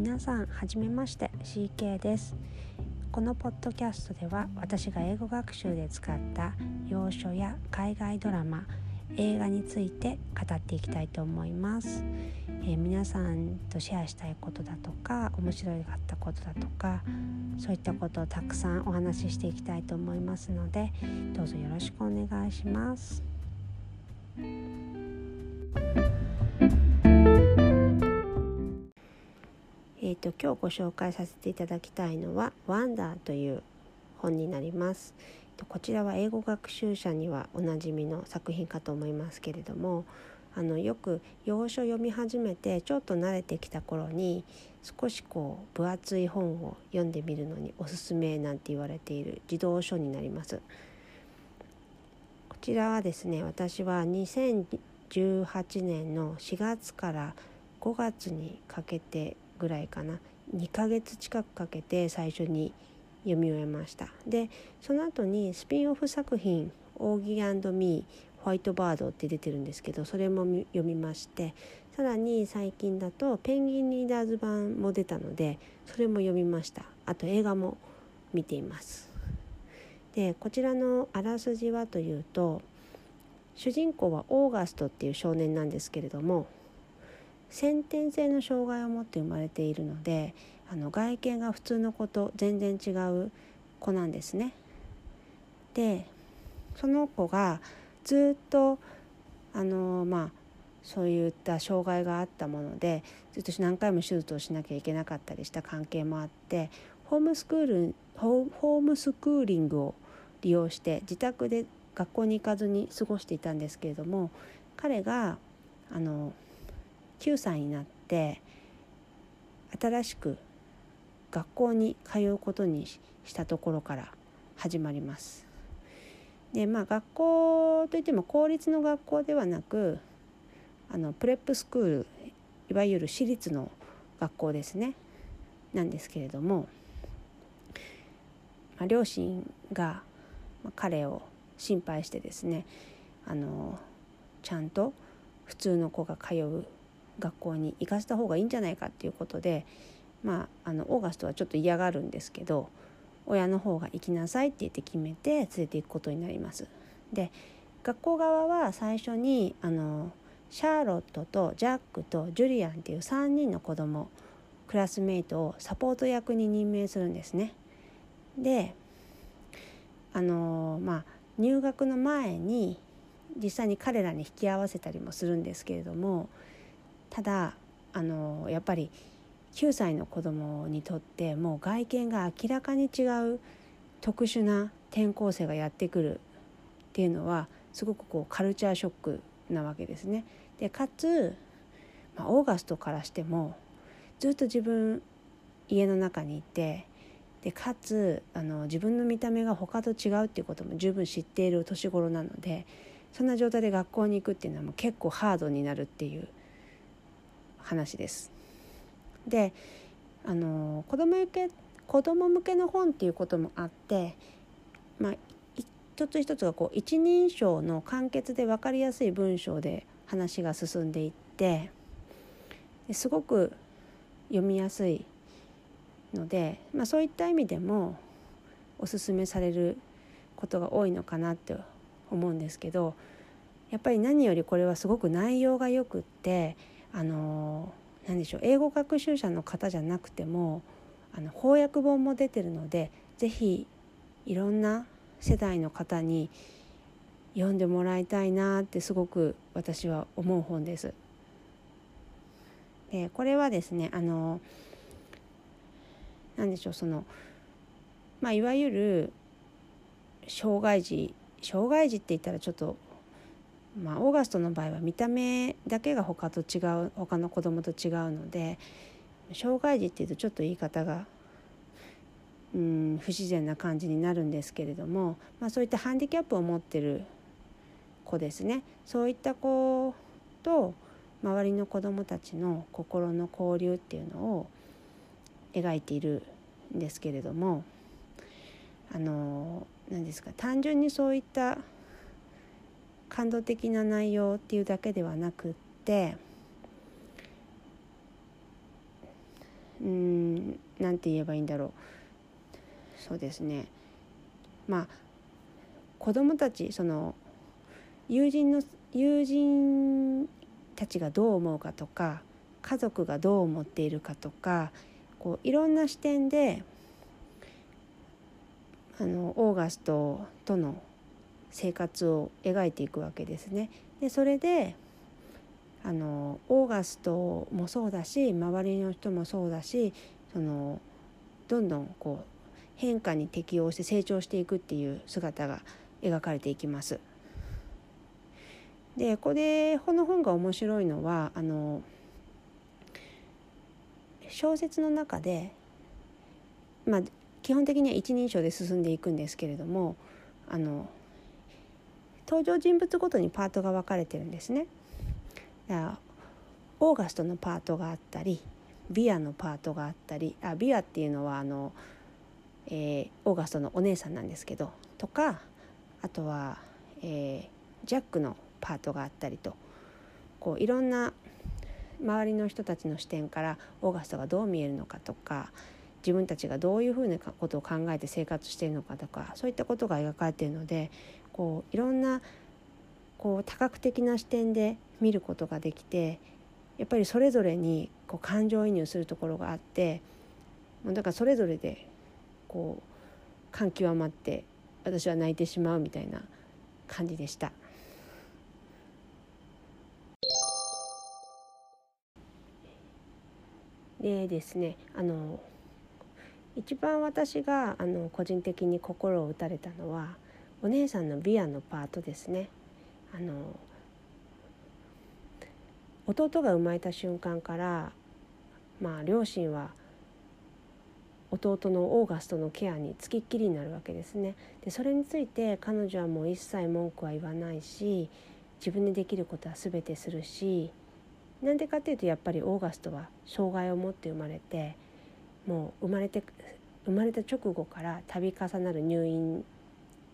皆さんはじめまして CK です。このポッドキャストでは私が英語学習で使った洋書や海外ドラマ映画について語っていきたいと思います、えー、皆さんとシェアしたいことだとか面白かったことだとかそういったことをたくさんお話ししていきたいと思いますのでどうぞよろしくお願いします。えーと、今日ご紹介させていただきたいのは「ワンダー」という本になります。こちらは英語学習者にはおなじみの作品かと思いますけれどもあのよく洋書読み始めてちょっと慣れてきた頃に少しこう分厚い本を読んでみるのにおすすめなんて言われている児童書になります。こちらはですね私は2018年の4月から5月にかけてぐらいかな。2ヶ月近くかけて最初に読み終えました。でその後にスピンオフ作品「オーギーミーホワイトバード」って出てるんですけどそれも読みましてさらに最近だと「ペンギンリーダーズ版」も出たのでそれも読みました。あと映画も見ています。でこちらのあらすじはというと主人公はオーガストっていう少年なんですけれども先天性の障害を持って生まれているのであの外見が普通の子と全然違う子なんですね。でその子がずっとあのまあそういった障害があったものでずっと何回も手術をしなきゃいけなかったりした関係もあってホームスクールホームスクーリングを利用して自宅で学校に行かずに過ごしていたんですけれども彼があの9歳になって新しく学校に通うことにしたところから始まります。でまあ学校といっても公立の学校ではなくあのプレップスクールいわゆる私立の学校ですねなんですけれども、まあ、両親が彼を心配してですねあのちゃんと普通の子が通う学校に行かせた方がいいんじゃないかっていうことでまああのオーガストはちょっと嫌がるんですけど親の方が行きなさいって言って決めて連れて行くことになります。で学校側は最初にあのシャーロットとジャックとジュリアンっていう3人の子供クラスメイトをサポート役に任命するんですね。であのまあ入学の前に実際に彼らに引き合わせたりもするんですけれどもただあのやっぱり9歳の子供にとってもう外見が明らかに違う特殊な転校生がやってくるっていうのはすごくこうカルチャーショックなわけですね。でかつ、まあ、オーガストからしてもずっと自分家の中にいてでかつあの自分の見た目が他と違うっていうことも十分知っている年頃なのでそんな状態で学校に行くっていうのはもう結構ハードになるっていう話です。であの子供向け子供向けの本っていうこともあってまあ一つ一つがこう一人称の簡潔で分かりやすい文章で話が進んでいってすごく読みやすいので、まあ、そういった意味でもおすすめされることが多いのかなって思うんですけどやっぱり何よりこれはすごく内容がよくってあの何でしょう英語学習者の方じゃなくてもあの翻訳本も出てるので是非いろんな世代の方に読んでもらいたいなってすごく私は思う本です。でこれはですねあの何でしょうそのまあいわゆる障害児障害児って言ったらちょっとまあ、オーガストの場合は見た目だけが他と違う他の子供と違うので障害児っていうとちょっと言い方がうん不自然な感じになるんですけれども、まあ、そういったハンディキャップを持ってる子ですね。そういった子と周りの子どもたちの心の交流っていうのを描いているんですけれどもあの何ですか単純にそういった感動的な内容っていうだけではなくってうんなんて言えばいいんだろう。そうですね。まあ子供たちその友人の友人たちがどう思うかとか家族がどう思っているかとかこういろんな視点であのオーガストとの生活を描いていくわけですね。でそれであのオーガストもそうだし周りの人もそうだしそのどんどんこう変化に適応して成長していくっていう姿が描かれていきます。でこれこの本が面白いのはあの小説の中で、まあ、基本的には一人称で進んでいくんですけれどもあの登場人物ごとにパートが分かれてるんですね。オーガストのパートがあったりビアのパートがあったりあビアっていうのはあの、えー、オーガストのお姉さんなんですけどとかあとは、えー、ジャックのパートがあったりとこういろんな周りの人たちの視点からオーガストがどう見えるのかとか自分たちがどういうふうなことを考えて生活しているのかとかそういったことが描かれているのでこういろんなこう多角的な視点で見ることができてやっぱりそれぞれにこう感情移入するところがあってもうだからそれぞれでこう感極まって私は泣いてしまうみたいな感じでした。でですねあの一番私があの個人的に心を打たれたのはお姉さんのビアのパートですね。あの弟が生まれた瞬間からまあ両親は弟のオーガストのケアにつきっきりになるわけですね。でそれについて彼女はもう一切文句は言わないし自分でできることは全てするしなんでかっていうとやっぱりオーガストは障害を持って生まれてもう生まれて生まれた直後から度重なる入院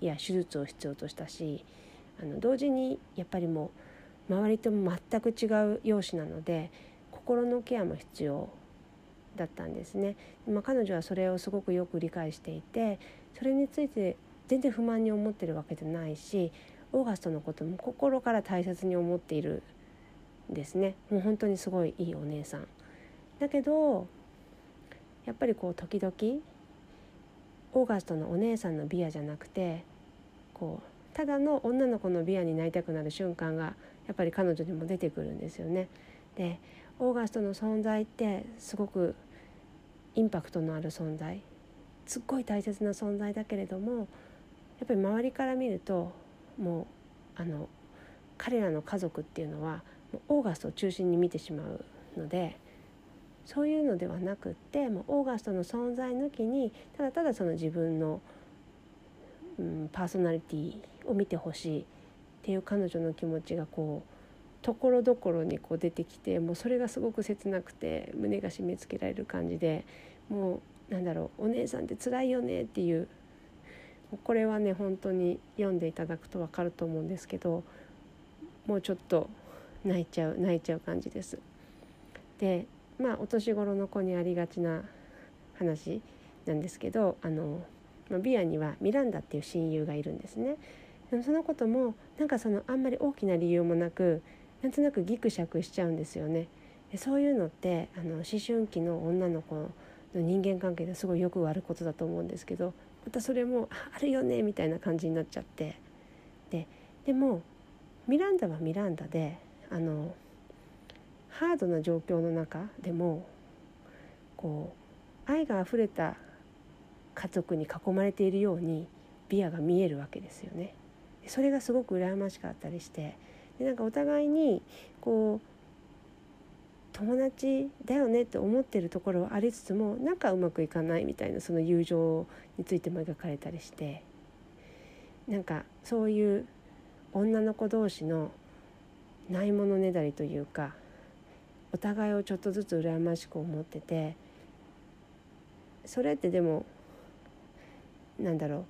や手術を必要としたしあの同時にやっぱりもう周りとも全く違う容姿なので心のケアも必要だったんですね。まあ、彼女はそれをすごくよく理解していてそれについて全然不満に思ってるわけじゃないしオーガストのことも心から大切に思っているんですねもう本当にすごいいいお姉さんだけどやっぱりこう時々オーガストのお姉さんのビアじゃなくてこうただの女の子のビアになりたくなる瞬間がやっぱり彼女にも出てくるんですよね。でオーガストの存在ってすごくインパクトのある存在すっごい大切な存在だけれどもやっぱり周りから見るともうあの彼らの家族っていうのはオーガストを中心に見てしまうのでそういうのではなくってもうオーガストの存在抜きにただただその自分の、うん、パーソナリティを見てほしいっていう彼女の気持ちがこうところどころにこう出てきてもうそれがすごく切なくて胸が締め付けられる感じでもうなんだろうお姉さんって辛いよねっていうこれはね本当に読んでいただくと分かると思うんですけどもうちょっと泣いちゃう泣いちゃう感じです。でまあお年頃の子にありがちな話なんですけどあの、まあ、ビアにはミランダっていう親友がいるんですね。でもそのこともなんかそのあんまり大きな理由もなくなんとなくギクシャクしちゃうんですよね。でそういうのってあの思春期の女の子の人間関係ですごいよくあることだと思うんですけどまたそれもあるよねみたいな感じになっちゃってででもミランダはミランダであのハードな状況の中でもこう愛があふれた家族に囲まれているようにビアが見えるわけですよね。それがすごく羨ましかったりしてでなんかお互いにこう友達だよねって思ってるところはありつつもなんかうまくいかないみたいなその友情についても描かれたりしてなんかそういう女の子同士のないものねだりというかお互いをちょっとずつ羨ましく思っててそれってでもなんだろう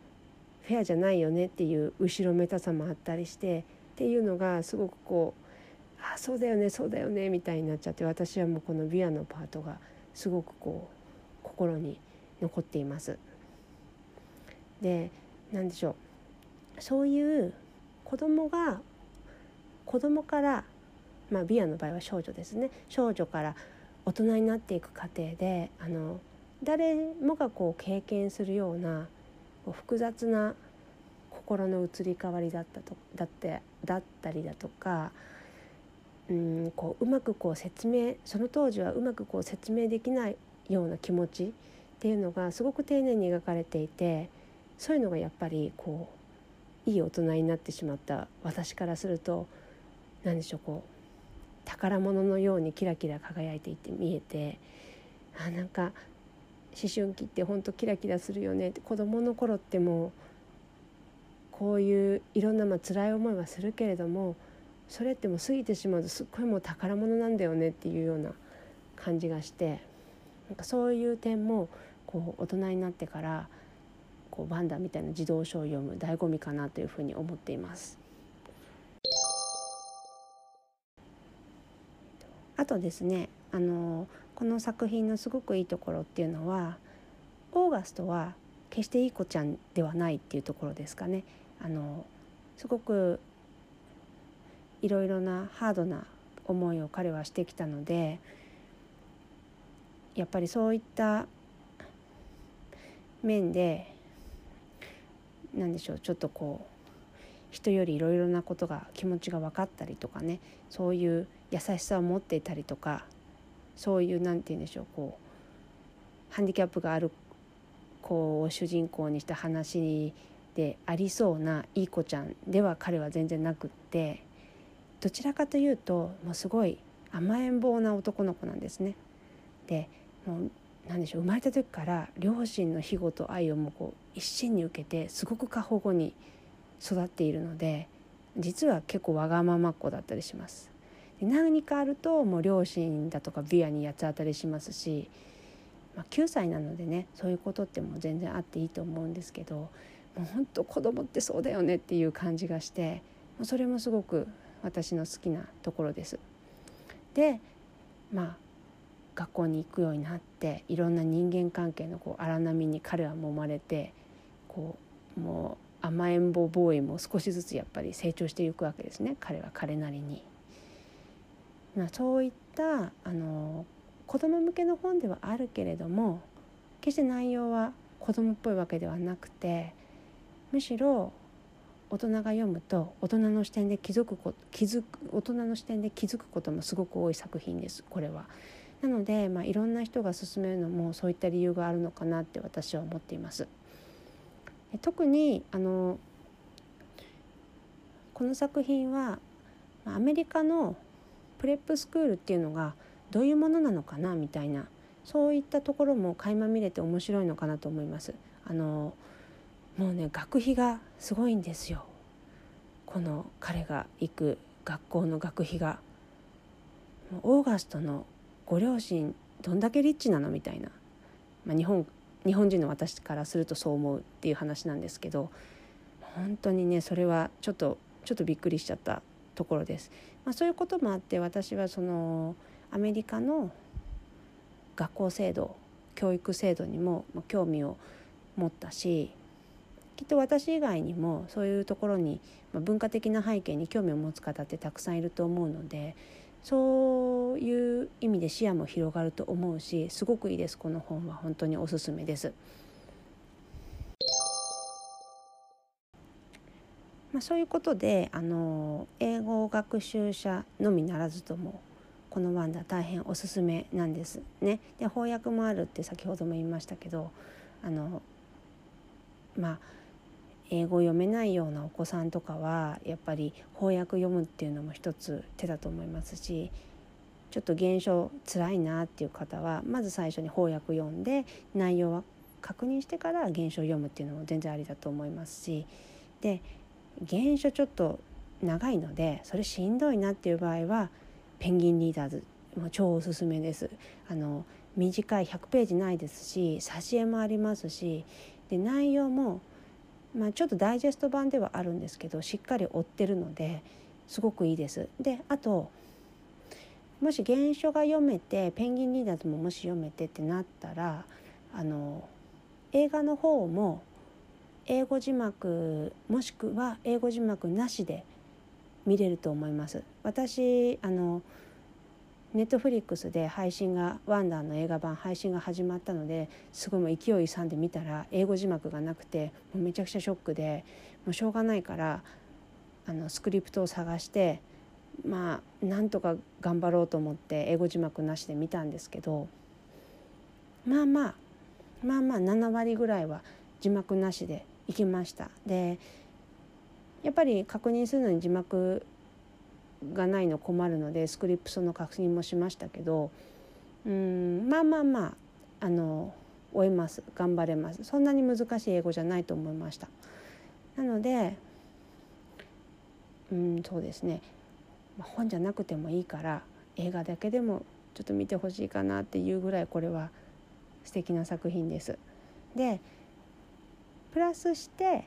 フェアじゃないよねっていう後ろめたさもあったりしてっていうのがすごくこうあそうだよねそうだよねみたいになっちゃって私はもうこのビアのパートがすごくこう心に残っています。で何でしょうそういう子供が子供からまあビアの場合は少女ですね。少女から大人になっていく過程であの誰もがこう経験するような複雑な心の移り変わりだったとだってだったりだとかうんこううまくこう説明その当時はうまくこう説明できないような気持ちっていうのがすごく丁寧に描かれていてそういうのがやっぱりこういい大人になってしまった私からすると何でしょうこう宝物のようにキラキラ輝いていて見えてあなんか思春期ってほんとキラキラするよねって子どもの頃ってもうこういういろんなまあ辛い思いはするけれどもそれってもう過ぎてしまうとすっごいもう宝物なんだよねっていうような感じがしてなんかそういう点もこう大人になってからこうバンダみたいな児童書を読む醍醐味かなというふうに思っています。あとですねあのこの作品のすごくいいところっていうのはオーガストは決していい子ちゃんではないっていうところですかね。あのすごくいろいろなハードな思いを彼はしてきたのでやっぱりそういった面で何でしょうちょっとこう人よりいろいろなことが気持ちが分かったりとかねそういう優しさを持っていたりとかそういう何て言うんでしょうこうハンディキャップがある子を主人公にした話でありそうないい子ちゃんでは彼は全然なくってどちらかというともうすごい甘えん坊な男の子なんですね。でもう何でしょう生まれた時から両親の庇護と愛をもこう一身に受けてすごく過保護に育っているので実は結構わがままっ子だったりします。何かあるともう両親だとかビアに八つ当たりしますし、まあ、9歳なのでねそういうことってもう全然あっていいと思うんですけどもう本当子供ってそうだよねっていう感じがしてそれもすごく私の好きなところです。でまあ学校に行くようになっていろんな人間関係のこう荒波に彼は揉まれてこうもう甘えん坊ボーイも少しずつやっぱり成長していくわけですね彼は彼なりに。まあ、そういったあの子供向けの本ではあるけれども決して内容は子供っぽいわけではなくてむしろ大人が読むと大人の視点で気づく気づく大人の視点で気づくこともすごく多い作品ですこれは。なので、まあ、いろんな人が勧めるのもそういった理由があるのかなって私は思っています。特にあのこの作品はアメリカのプレップスクールっていうのがどういうものなのかなみたいなそういったところも垣間見れて面白いのかなと思います。あのもうね学費がすごいんですよ。この彼が行く学校の学費が。オーガストのご両親どんだけリッチなのみたいな、まあ、日本日本人の私からするとそう思うっていう話なんですけど本当にねそれはちょっとちょっとびっくりしちゃった。ところです。まあ、そういうこともあって私はそのアメリカの学校制度教育制度にも興味を持ったしきっと私以外にもそういうところに、ま、文化的な背景に興味を持つ方ってたくさんいると思うのでそういう意味で視野も広がると思うしすごくいいですこの本は本当におすすめです。まあ、そういうことであの英語学習者のみならずともこのワンダ大変おすすめなんですね。で翻訳もあるって先ほども言いましたけどあのまあ英語読めないようなお子さんとかはやっぱり翻訳読むっていうのも一つ手だと思いますしちょっと現象つらいなっていう方はまず最初に翻訳読んで内容は確認してから原書を読むっていうのも全然ありだと思いますしで原書ちょっと長いのでそれしんどいなっていう場合はペンギンリーダーズもう超おすすめです。あの短い100ページないですし挿絵もありますしで内容もまあ、ちょっとダイジェスト版ではあるんですけどしっかり追ってるのですごくいいです。であともし原書が読めてペンギンリーダーズももし読めてってなったらあの映画の方も英語字幕もしくは英語字幕なしで見れると思います。私あのネットフリックスで配信がワンダーの映画版配信が始まったのですごいもう勢い勇んで見たら英語字幕がなくてもうめちゃくちゃショックでもうしょうがないからあのスクリプトを探してまあなんとか頑張ろうと思って英語字幕なしで見たんですけどまあまあまあまあ7割ぐらいは字幕なしでいきました。でやっぱり確認するのに字幕がないの困るのでスクリプトの確認もしましたけどうんまあまあまああの終えます頑張れますそんなに難しい英語じゃないと思いましたなのでうんそうですね本じゃなくてもいいから映画だけでもちょっと見てほしいかなっていうぐらいこれは素敵な作品です。でプラスして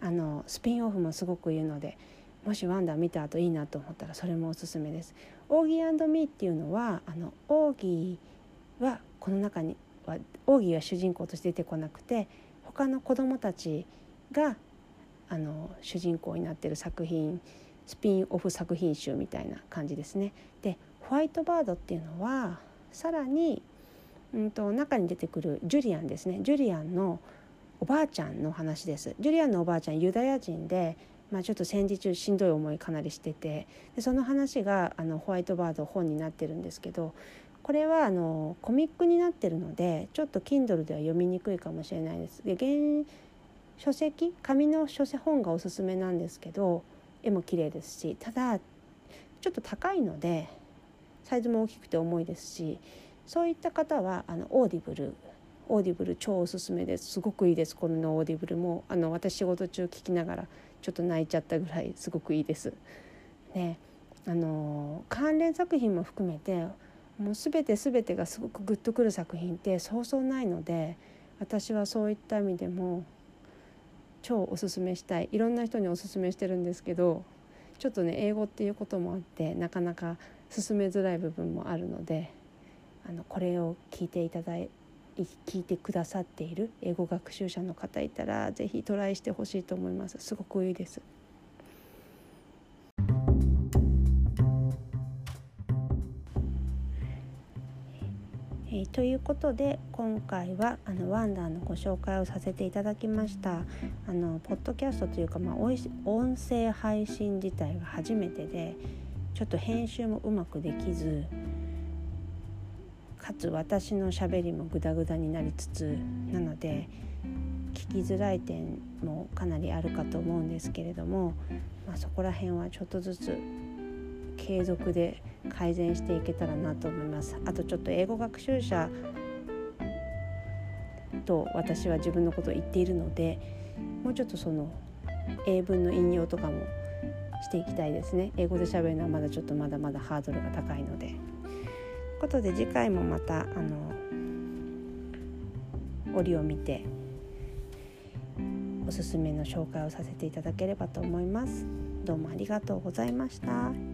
あのスピンオフもすごく言うのでもしワンダー見た後いいなと思ったらそれもおすすめです。オーギーミーっていうのはあのオーギーはこの中にはオーギーは主人公として出てこなくて他の子供たちがあの主人公になってる作品スピンオフ作品集みたいな感じですね。でホワイトバードっていうのはさらに、うんと、中に出てくるジュリアンですねジュリアンのおばあちゃんの話です。ジュリアンのおばあちゃんユダヤ人でまあ、ちょっと戦時中しんどい思いかなりしててでその話があのホワイトバード本になってるんですけどこれはあのコミックになってるのでちょっと Kindle では読みにくいかもしれないです。で原書籍紙の書籍本がおすすめなんですけど絵も綺麗ですしただちょっと高いのでサイズも大きくて重いですしそういった方はあのオーディブルオーディブル超おすすめです。すごくいいです。このオーディブルも。あの私仕事中聞きながらちょっと泣いちゃったぐらいすごくいいです。ね。あの関連作品も含めてもう全て全てがすごくグッとくる作品ってそうそうないので私はそういった意味でも超おすすめしたい。いろんな人におすすめしてるんですけどちょっとね英語っていうこともあってなかなか進めづらい部分もあるのであのこれを聞いていただい聞いてくださっている英語学習者の方いたら是非トライしてほしいと思いますすごくいいです。えー、ということで今回はあのワンダーのご紹介をさせていただきましたあのポッドキャストというか、まあ、音声配信自体が初めてでちょっと編集もうまくできずかつ私のしゃべりもグダグダになりつつなので聞きづらい点もかなりあるかと思うんですけれども、まあ、そこら辺はちょっとずつ継続で改善していけたらなと思います。あとちょっと英語学習者と私は自分のことを言っているのでもうちょっとその英文の引用とかもしていきたいですね英語で喋るのはまだちょっとまだまだハードルが高いので。ことで次回もまたあの折を見ておすすめの紹介をさせていただければと思います。どうもありがとうございました。